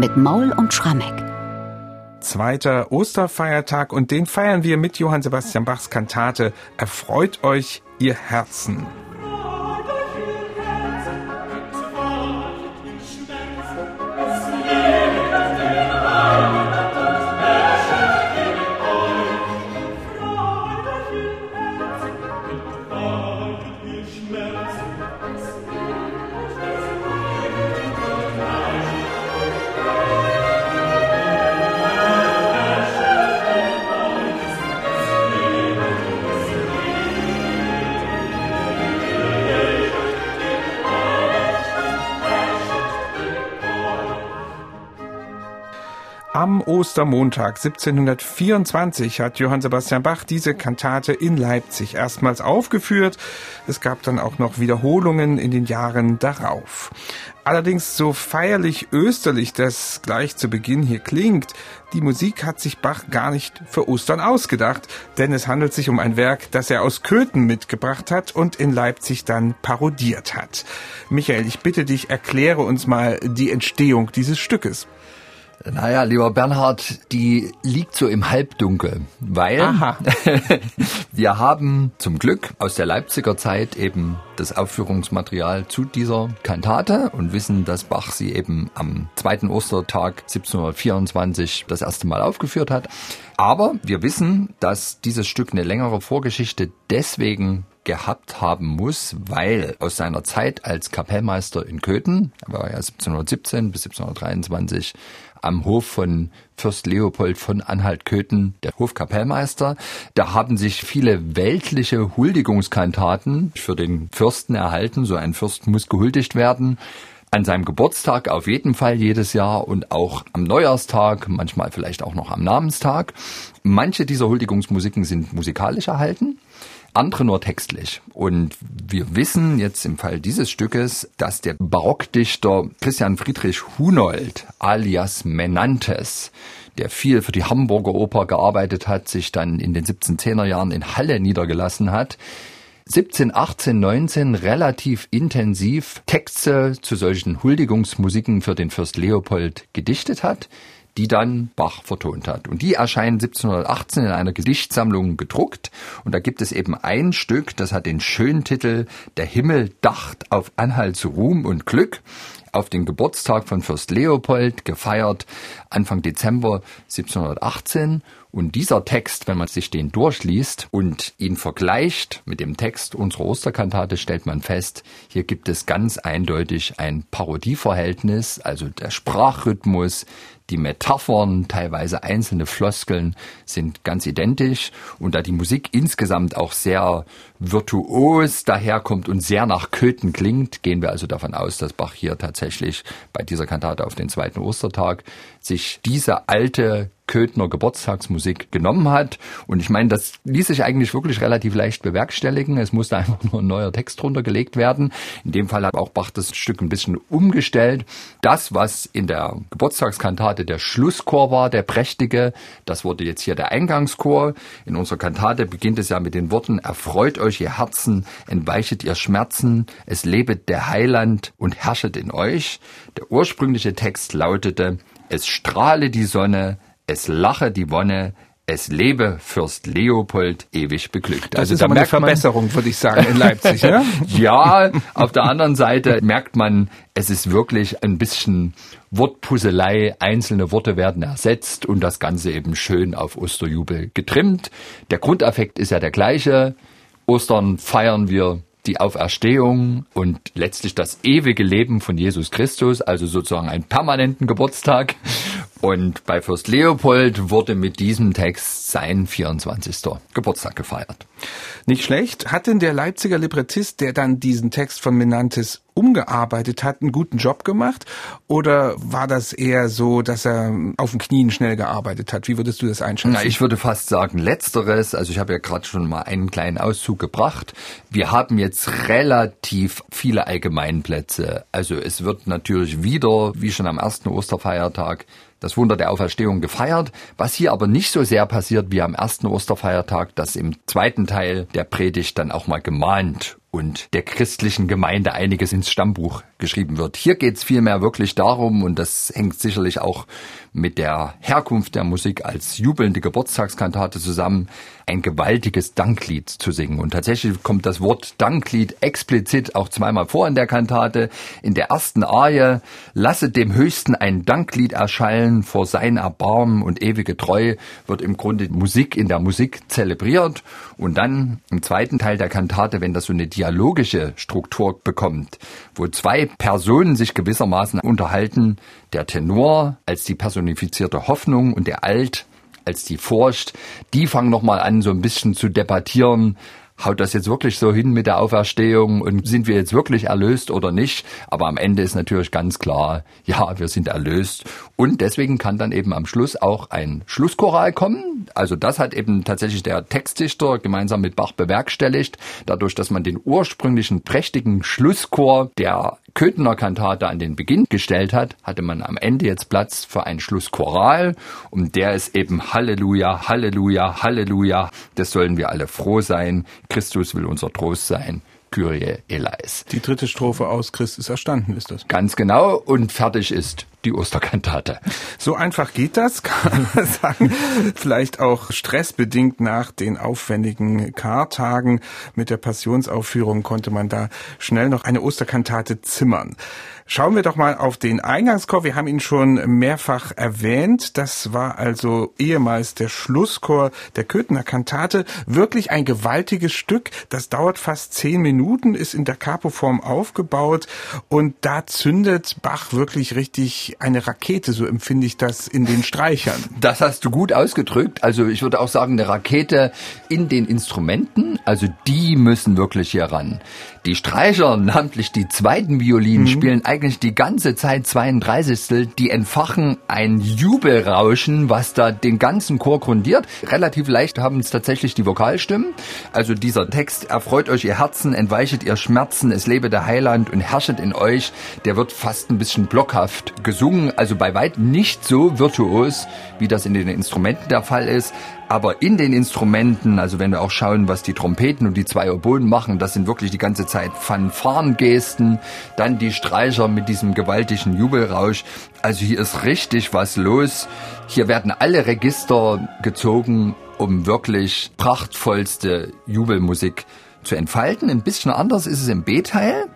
mit Maul und Schrammeck. Zweiter Osterfeiertag und den feiern wir mit Johann Sebastian Bachs Kantate Erfreut euch, ihr Herzen. Am Ostermontag 1724 hat Johann Sebastian Bach diese Kantate in Leipzig erstmals aufgeführt. Es gab dann auch noch Wiederholungen in den Jahren darauf. Allerdings so feierlich österlich das gleich zu Beginn hier klingt, die Musik hat sich Bach gar nicht für Ostern ausgedacht, denn es handelt sich um ein Werk, das er aus Köthen mitgebracht hat und in Leipzig dann parodiert hat. Michael, ich bitte dich, erkläre uns mal die Entstehung dieses Stückes. Naja, lieber Bernhard, die liegt so im Halbdunkel, weil wir haben zum Glück aus der Leipziger Zeit eben das Aufführungsmaterial zu dieser Kantate und wissen, dass Bach sie eben am zweiten Ostertag 1724 das erste Mal aufgeführt hat. Aber wir wissen, dass dieses Stück eine längere Vorgeschichte deswegen gehabt haben muss, weil aus seiner Zeit als Kapellmeister in Köthen, er war ja 1717 bis 1723 am Hof von Fürst Leopold von Anhalt-Köthen, der Hofkapellmeister. Da haben sich viele weltliche Huldigungskantaten für den Fürsten erhalten. So ein Fürst muss gehuldigt werden. An seinem Geburtstag auf jeden Fall jedes Jahr und auch am Neujahrstag, manchmal vielleicht auch noch am Namenstag. Manche dieser Huldigungsmusiken sind musikalisch erhalten andere nur textlich. Und wir wissen jetzt im Fall dieses Stückes, dass der Barockdichter Christian Friedrich Hunold alias Menantes, der viel für die Hamburger Oper gearbeitet hat, sich dann in den 1710er Jahren in Halle niedergelassen hat, 17, 18, 19 relativ intensiv Texte zu solchen Huldigungsmusiken für den Fürst Leopold gedichtet hat die dann Bach vertont hat. Und die erscheinen 1718 in einer Gedichtsammlung gedruckt. Und da gibt es eben ein Stück, das hat den schönen Titel Der Himmel dacht auf Anhalts Ruhm und Glück auf den Geburtstag von Fürst Leopold, gefeiert Anfang Dezember 1718. Und dieser Text, wenn man sich den durchliest und ihn vergleicht mit dem Text unserer Osterkantate, stellt man fest, hier gibt es ganz eindeutig ein Parodieverhältnis, also der Sprachrhythmus, die Metaphern, teilweise einzelne Floskeln sind ganz identisch. Und da die Musik insgesamt auch sehr virtuos daherkommt und sehr nach Köthen klingt, gehen wir also davon aus, dass Bach hier tatsächlich bei dieser Kantate auf den zweiten Ostertag sich diese alte Köthner Geburtstagsmusik genommen hat. Und ich meine, das ließ sich eigentlich wirklich relativ leicht bewerkstelligen. Es musste einfach nur ein neuer Text drunter gelegt werden. In dem Fall hat auch Bach das Stück ein bisschen umgestellt. Das, was in der Geburtstagskantate der Schlusschor war, der prächtige, das wurde jetzt hier der Eingangschor. In unserer Kantate beginnt es ja mit den Worten, erfreut euch ihr Herzen, entweichet ihr Schmerzen, es lebet der Heiland und herrschet in euch. Der ursprüngliche Text lautete, es strahle die Sonne, es lache die Wonne, es lebe Fürst Leopold ewig beglückt. Das also ist da aber eine Verbesserung, würde ich sagen, in Leipzig. Ne? ja, auf der anderen Seite merkt man, es ist wirklich ein bisschen Wortpusselei. Einzelne Worte werden ersetzt und das Ganze eben schön auf Osterjubel getrimmt. Der Grundeffekt ist ja der gleiche. Ostern feiern wir die Auferstehung und letztlich das ewige Leben von Jesus Christus, also sozusagen einen permanenten Geburtstag. Und bei Fürst Leopold wurde mit diesem Text sein 24. Geburtstag gefeiert. Nicht schlecht. Hat denn der Leipziger Librettist, der dann diesen Text von Menantes umgearbeitet hat, einen guten Job gemacht? Oder war das eher so, dass er auf den Knien schnell gearbeitet hat? Wie würdest du das einschätzen? Na, ich würde fast sagen Letzteres. Also ich habe ja gerade schon mal einen kleinen Auszug gebracht. Wir haben jetzt relativ viele Allgemeinplätze. Also es wird natürlich wieder, wie schon am ersten Osterfeiertag, das Wunder der Auferstehung gefeiert. Was hier aber nicht so sehr passiert wie am ersten Osterfeiertag, dass im zweiten Teil der Predigt dann auch mal gemahnt und der christlichen Gemeinde einiges ins Stammbuch geschrieben wird. Hier geht es vielmehr wirklich darum, und das hängt sicherlich auch mit der Herkunft der Musik als jubelnde Geburtstagskantate zusammen, ein gewaltiges Danklied zu singen. Und tatsächlich kommt das Wort Danklied explizit auch zweimal vor in der Kantate. In der ersten Arie, lasse dem Höchsten ein Danklied erschallen vor sein Erbarmen und ewige Treue, wird im Grunde Musik in der Musik zelebriert. Und dann im zweiten Teil der Kantate, wenn das so eine dialogische Struktur bekommt, wo zwei Personen sich gewissermaßen unterhalten, der Tenor als die personifizierte Hoffnung und der Alt als die Furcht, die fangen nochmal an, so ein bisschen zu debattieren, haut das jetzt wirklich so hin mit der Auferstehung und sind wir jetzt wirklich erlöst oder nicht? Aber am Ende ist natürlich ganz klar, ja, wir sind erlöst. Und deswegen kann dann eben am Schluss auch ein Schlusschoral kommen. Also das hat eben tatsächlich der Textdichter gemeinsam mit Bach bewerkstelligt, dadurch, dass man den ursprünglichen prächtigen Schlusschor der Köthener Kantate an den Beginn gestellt hat, hatte man am Ende jetzt Platz für ein Schlusschoral, um der ist eben Halleluja, Halleluja, Halleluja. Das sollen wir alle froh sein. Christus will unser Trost sein. Kyrie eleis. Die dritte Strophe aus Christus erstanden ist das. Ganz genau und fertig ist die Osterkantate. So einfach geht das, kann man sagen. Vielleicht auch stressbedingt nach den aufwendigen Kartagen mit der Passionsaufführung konnte man da schnell noch eine Osterkantate zimmern. Schauen wir doch mal auf den Eingangschor. Wir haben ihn schon mehrfach erwähnt. Das war also ehemals der Schlusschor der Köthener Kantate. Wirklich ein gewaltiges Stück. Das dauert fast zehn Minuten, ist in der Capo-Form aufgebaut und da zündet Bach wirklich richtig eine Rakete, so empfinde ich das in den Streichern. Das hast du gut ausgedrückt. Also ich würde auch sagen, eine Rakete in den Instrumenten, also die müssen wirklich hier ran. Die Streicher, namentlich die zweiten Violinen, mhm. spielen eigentlich die ganze Zeit 32. Die entfachen ein Jubelrauschen, was da den ganzen Chor grundiert. Relativ leicht haben es tatsächlich die Vokalstimmen. Also dieser Text, erfreut euch ihr Herzen, entweichet ihr Schmerzen, es lebe der Heiland und herrschet in euch, der wird fast ein bisschen blockhaft gesungen. Also bei weitem nicht so virtuos, wie das in den Instrumenten der Fall ist. Aber in den Instrumenten, also wenn wir auch schauen, was die Trompeten und die zwei Oboen machen, das sind wirklich die ganze Zeit Fanfarengesten, dann die Streicher mit diesem gewaltigen Jubelrausch. Also hier ist richtig was los. Hier werden alle Register gezogen, um wirklich prachtvollste Jubelmusik zu entfalten. Ein bisschen anders ist es im B-Teil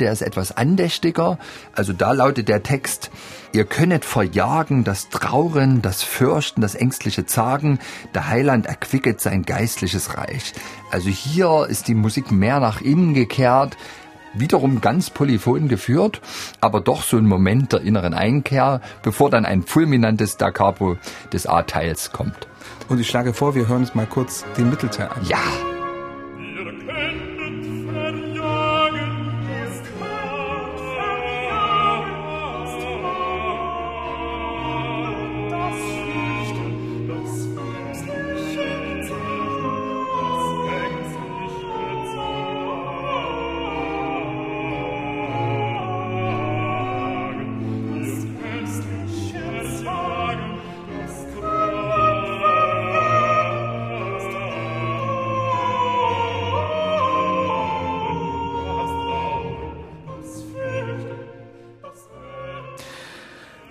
der ist etwas andächtiger. Also da lautet der Text, ihr könnet verjagen das Trauren, das Fürchten, das ängstliche Zagen, der Heiland erquicket sein geistliches Reich. Also hier ist die Musik mehr nach innen gekehrt, wiederum ganz polyphon geführt, aber doch so ein Moment der inneren Einkehr, bevor dann ein fulminantes Da Capo des A-Teils kommt. Und ich schlage vor, wir hören uns mal kurz den Mittelteil an. Ja.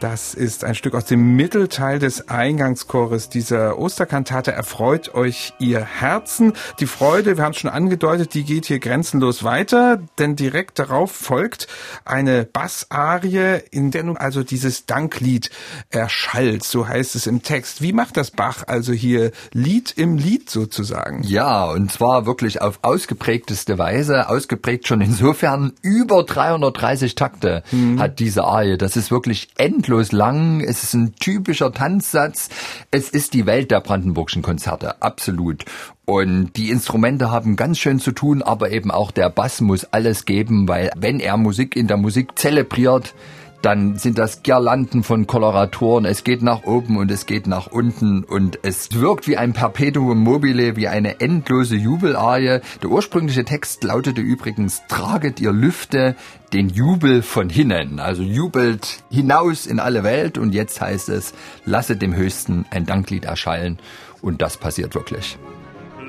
Das ist ein Stück aus dem Mittelteil des Eingangschores dieser Osterkantate. Erfreut euch ihr Herzen. Die Freude, wir haben es schon angedeutet, die geht hier grenzenlos weiter, denn direkt darauf folgt eine Bassarie, in der nun also dieses Danklied erschallt, so heißt es im Text. Wie macht das Bach also hier Lied im Lied sozusagen? Ja, und zwar wirklich auf ausgeprägteste Weise, ausgeprägt schon insofern über 330 Takte mhm. hat diese Arie. Das ist wirklich endlos endlos lang. Es ist ein typischer Tanzsatz. Es ist die Welt der brandenburgischen Konzerte, absolut. Und die Instrumente haben ganz schön zu tun, aber eben auch der Bass muss alles geben, weil wenn er Musik in der Musik zelebriert, dann sind das Girlanden von Koloratoren. Es geht nach oben und es geht nach unten und es wirkt wie ein Perpetuum mobile, wie eine endlose Jubelarie. Der ursprüngliche Text lautete übrigens, traget ihr Lüfte den Jubel von hinnen. Also jubelt hinaus in alle Welt und jetzt heißt es, lasset dem Höchsten ein Danklied erschallen und das passiert wirklich.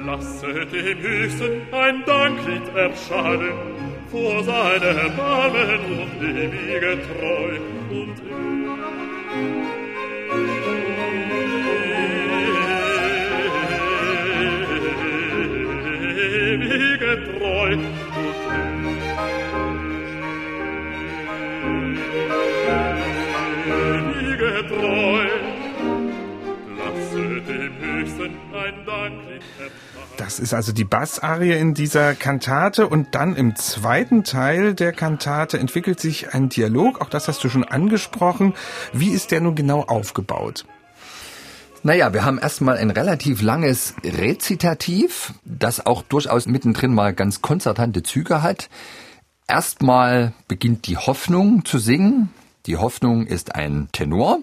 Lasset dem Höchsten ein Danklied erschallen vor seiner Namen und ewige Treu. Und ewige Treu Das ist also die Bassarie in dieser Kantate und dann im zweiten Teil der Kantate entwickelt sich ein Dialog, auch das hast du schon angesprochen. Wie ist der nun genau aufgebaut? Naja, wir haben erstmal ein relativ langes Rezitativ, das auch durchaus mittendrin mal ganz konzertante Züge hat. Erstmal beginnt die Hoffnung zu singen. Die Hoffnung ist ein Tenor.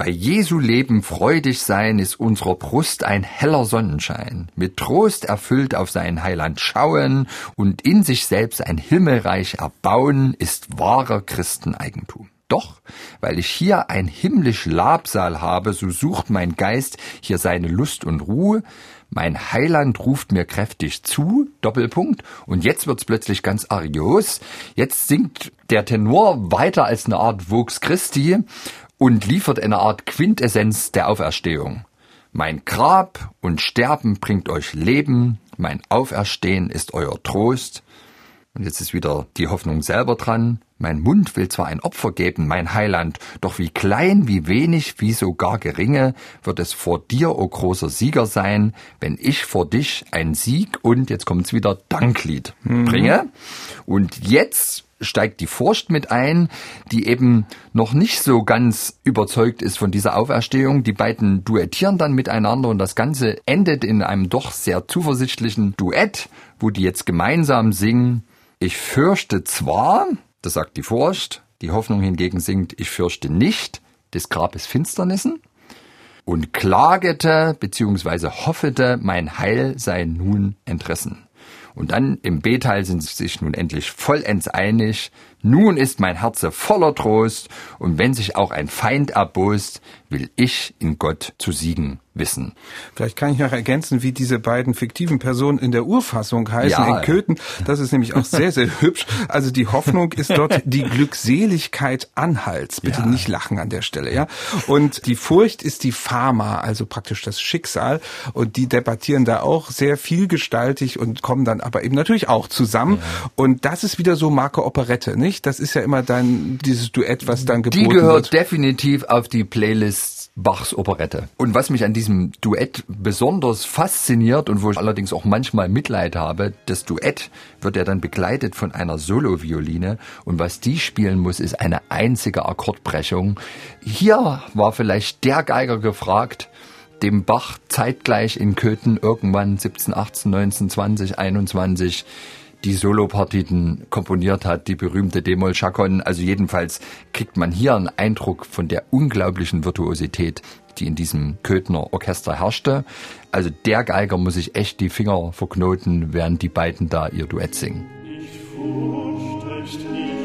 Bei Jesu Leben freudig sein ist unserer Brust ein heller Sonnenschein, mit Trost erfüllt auf sein Heiland schauen und in sich selbst ein Himmelreich erbauen, ist wahrer Christeneigentum. Doch, weil ich hier ein himmlisch Labsal habe, so sucht mein Geist hier seine Lust und Ruhe. Mein Heiland ruft mir kräftig zu, Doppelpunkt. Und jetzt wird's plötzlich ganz arios. Jetzt singt der Tenor weiter als eine Art Vox Christi und liefert eine Art Quintessenz der Auferstehung. Mein Grab und Sterben bringt euch Leben, mein Auferstehen ist euer Trost. Und jetzt ist wieder die Hoffnung selber dran. Mein Mund will zwar ein Opfer geben, mein Heiland, doch wie klein, wie wenig, wie sogar geringe wird es vor dir, o großer Sieger sein, wenn ich vor dich ein Sieg und, jetzt kommt's wieder, Danklied mhm. bringe. Und jetzt steigt die Furcht mit ein, die eben noch nicht so ganz überzeugt ist von dieser Auferstehung. Die beiden duettieren dann miteinander und das Ganze endet in einem doch sehr zuversichtlichen Duett, wo die jetzt gemeinsam singen. Ich fürchte zwar, das sagt die Furcht. Die Hoffnung hingegen singt, ich fürchte nicht des Grabes Finsternissen und klagete bzw. hoffete, mein Heil sei nun entrissen. Und dann im B-Teil sind sie sich nun endlich vollends einig. Nun ist mein Herze voller Trost und wenn sich auch ein Feind erbost, will ich in Gott zu siegen wissen. Vielleicht kann ich noch ergänzen, wie diese beiden fiktiven Personen in der Urfassung heißen ja. in Köthen. Das ist nämlich auch sehr, sehr hübsch. Also die Hoffnung ist dort die Glückseligkeit Anhalts. Bitte ja. nicht lachen an der Stelle, ja. Und die Furcht ist die Pharma, also praktisch das Schicksal. Und die debattieren da auch sehr vielgestaltig und kommen dann aber eben natürlich auch zusammen. Ja. Und das ist wieder so Marke Operette, nicht? Das ist ja immer dann dieses Duett, was dann geboten wird. Die gehört wird. definitiv auf die Playlist Bachs Operette. Und was mich an diesem Duett besonders fasziniert und wo ich allerdings auch manchmal Mitleid habe, das Duett wird ja dann begleitet von einer Solovioline und was die spielen muss, ist eine einzige Akkordbrechung. Hier war vielleicht der Geiger gefragt, dem Bach zeitgleich in Köthen irgendwann 17, 18, 19, 20, 21 die Solopartiten komponiert hat, die berühmte Demol Chacon. Also jedenfalls kriegt man hier einen Eindruck von der unglaublichen Virtuosität, die in diesem Köthner Orchester herrschte. Also der Geiger muss sich echt die Finger verknoten, während die beiden da ihr Duett singen. Ich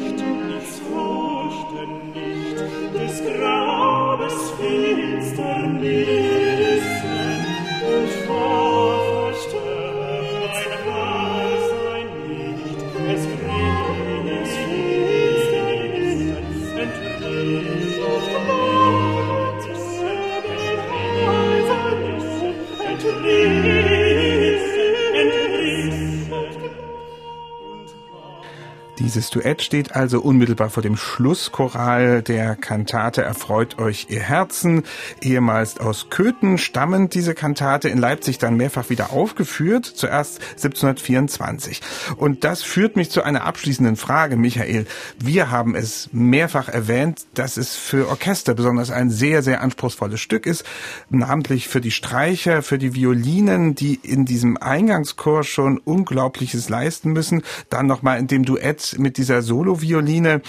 Duett steht also unmittelbar vor dem Schlusschoral der Kantate Erfreut euch ihr Herzen. Ehemals aus Köthen stammend diese Kantate in Leipzig dann mehrfach wieder aufgeführt, zuerst 1724. Und das führt mich zu einer abschließenden Frage, Michael. Wir haben es mehrfach erwähnt, dass es für Orchester besonders ein sehr, sehr anspruchsvolles Stück ist, namentlich für die Streicher, für die Violinen, die in diesem Eingangschor schon Unglaubliches leisten müssen, dann nochmal in dem Duett mit dieser Solo-Violine.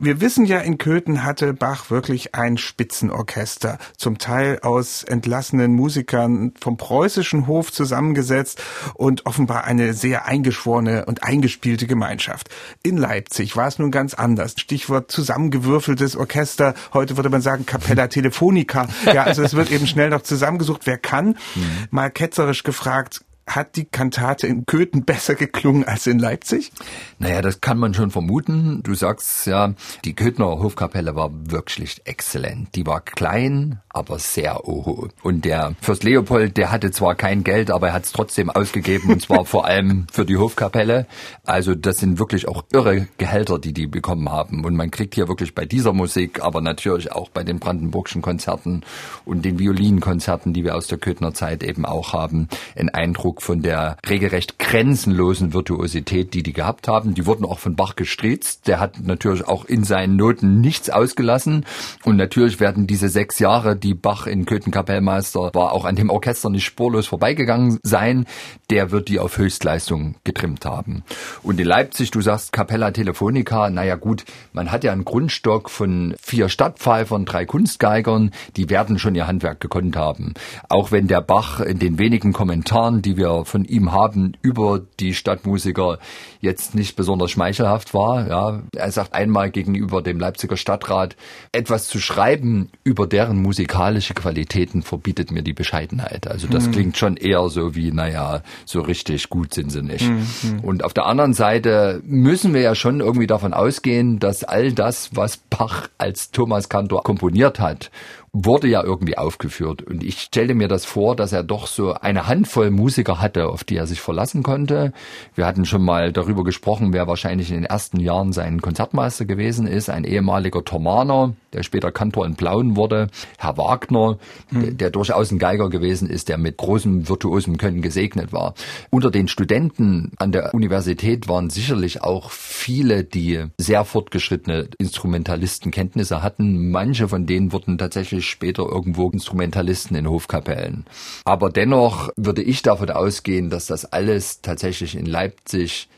Wir wissen ja, in Köthen hatte Bach wirklich ein Spitzenorchester, zum Teil aus entlassenen Musikern vom preußischen Hof zusammengesetzt und offenbar eine sehr eingeschworene und eingespielte Gemeinschaft. In Leipzig war es nun ganz anders. Stichwort zusammengewürfeltes Orchester. Heute würde man sagen Capella Telefonica. Ja, also es wird eben schnell noch zusammengesucht, wer kann. Mhm. Mal ketzerisch gefragt, hat die Kantate in Köthen besser geklungen als in Leipzig? Naja, das kann man schon vermuten. Du sagst ja, die Köthner Hofkapelle war wirklich exzellent. Die war klein, aber sehr oho. Und der Fürst Leopold, der hatte zwar kein Geld, aber er hat es trotzdem ausgegeben und zwar vor allem für die Hofkapelle. Also das sind wirklich auch irre Gehälter, die die bekommen haben. Und man kriegt hier wirklich bei dieser Musik, aber natürlich auch bei den brandenburgischen Konzerten und den Violinkonzerten, die wir aus der Köthner Zeit eben auch haben, einen Eindruck von der regelrecht grenzenlosen Virtuosität, die die gehabt haben. Die wurden auch von Bach gestriezt. Der hat natürlich auch in seinen Noten nichts ausgelassen. Und natürlich werden diese sechs Jahre, die Bach in Köthen Kapellmeister war, auch an dem Orchester nicht spurlos vorbeigegangen sein. Der wird die auf Höchstleistung getrimmt haben. Und in Leipzig, du sagst Capella Telefonica, naja gut, man hat ja einen Grundstock von vier Stadtpfeifern, drei Kunstgeigern, die werden schon ihr Handwerk gekonnt haben. Auch wenn der Bach in den wenigen Kommentaren, die wir von ihm haben, über die Stadtmusiker jetzt nicht besonders schmeichelhaft war. Ja, er sagt einmal gegenüber dem Leipziger Stadtrat, etwas zu schreiben über deren musikalische Qualitäten verbietet mir die Bescheidenheit. Also das mhm. klingt schon eher so wie, naja, so richtig gut sind sie nicht. Mhm. Und auf der anderen Seite müssen wir ja schon irgendwie davon ausgehen, dass all das, was Bach als Thomas Kantor komponiert hat wurde ja irgendwie aufgeführt. Und ich stellte mir das vor, dass er doch so eine Handvoll Musiker hatte, auf die er sich verlassen konnte. Wir hatten schon mal darüber gesprochen, wer wahrscheinlich in den ersten Jahren sein Konzertmeister gewesen ist. Ein ehemaliger Thomaner, der später Kantor in Plauen wurde. Herr Wagner, mhm. der, der, durchaus ein Geiger gewesen ist, der mit großem virtuosem Können gesegnet war. Unter den Studenten an der Universität waren sicherlich auch viele, die sehr fortgeschrittene Instrumentalistenkenntnisse hatten. Manche von denen wurden tatsächlich später irgendwo Instrumentalisten in Hofkapellen. Aber dennoch würde ich davon ausgehen, dass das alles tatsächlich in Leipzig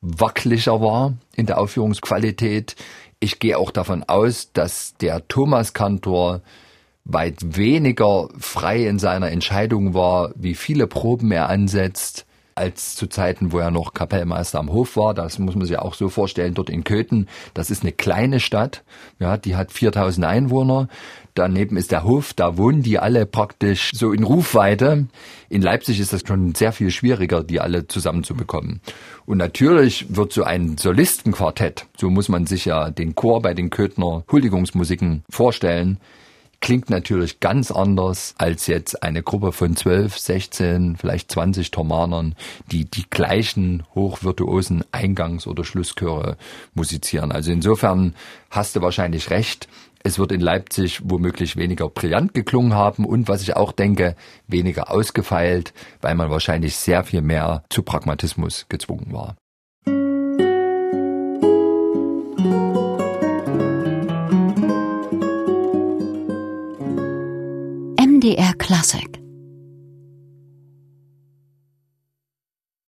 wackeliger war in der Aufführungsqualität. Ich gehe auch davon aus, dass der Thomas Kantor weit weniger frei in seiner Entscheidung war, wie viele Proben er ansetzt, als zu Zeiten, wo er noch Kapellmeister am Hof war. Das muss man sich auch so vorstellen, dort in Köthen. Das ist eine kleine Stadt. Ja, die hat 4000 Einwohner. Daneben ist der Hof, da wohnen die alle praktisch so in Rufweite. In Leipzig ist das schon sehr viel schwieriger, die alle zusammenzubekommen. Und natürlich wird so ein Solistenquartett, so muss man sich ja den Chor bei den Köthner Huldigungsmusiken vorstellen, klingt natürlich ganz anders als jetzt eine Gruppe von 12, 16, vielleicht 20 Thomanern, die die gleichen hochvirtuosen Eingangs- oder Schlusschöre musizieren. Also insofern hast du wahrscheinlich recht. Es wird in Leipzig womöglich weniger brillant geklungen haben und was ich auch denke, weniger ausgefeilt, weil man wahrscheinlich sehr viel mehr zu Pragmatismus gezwungen war. MDR Classic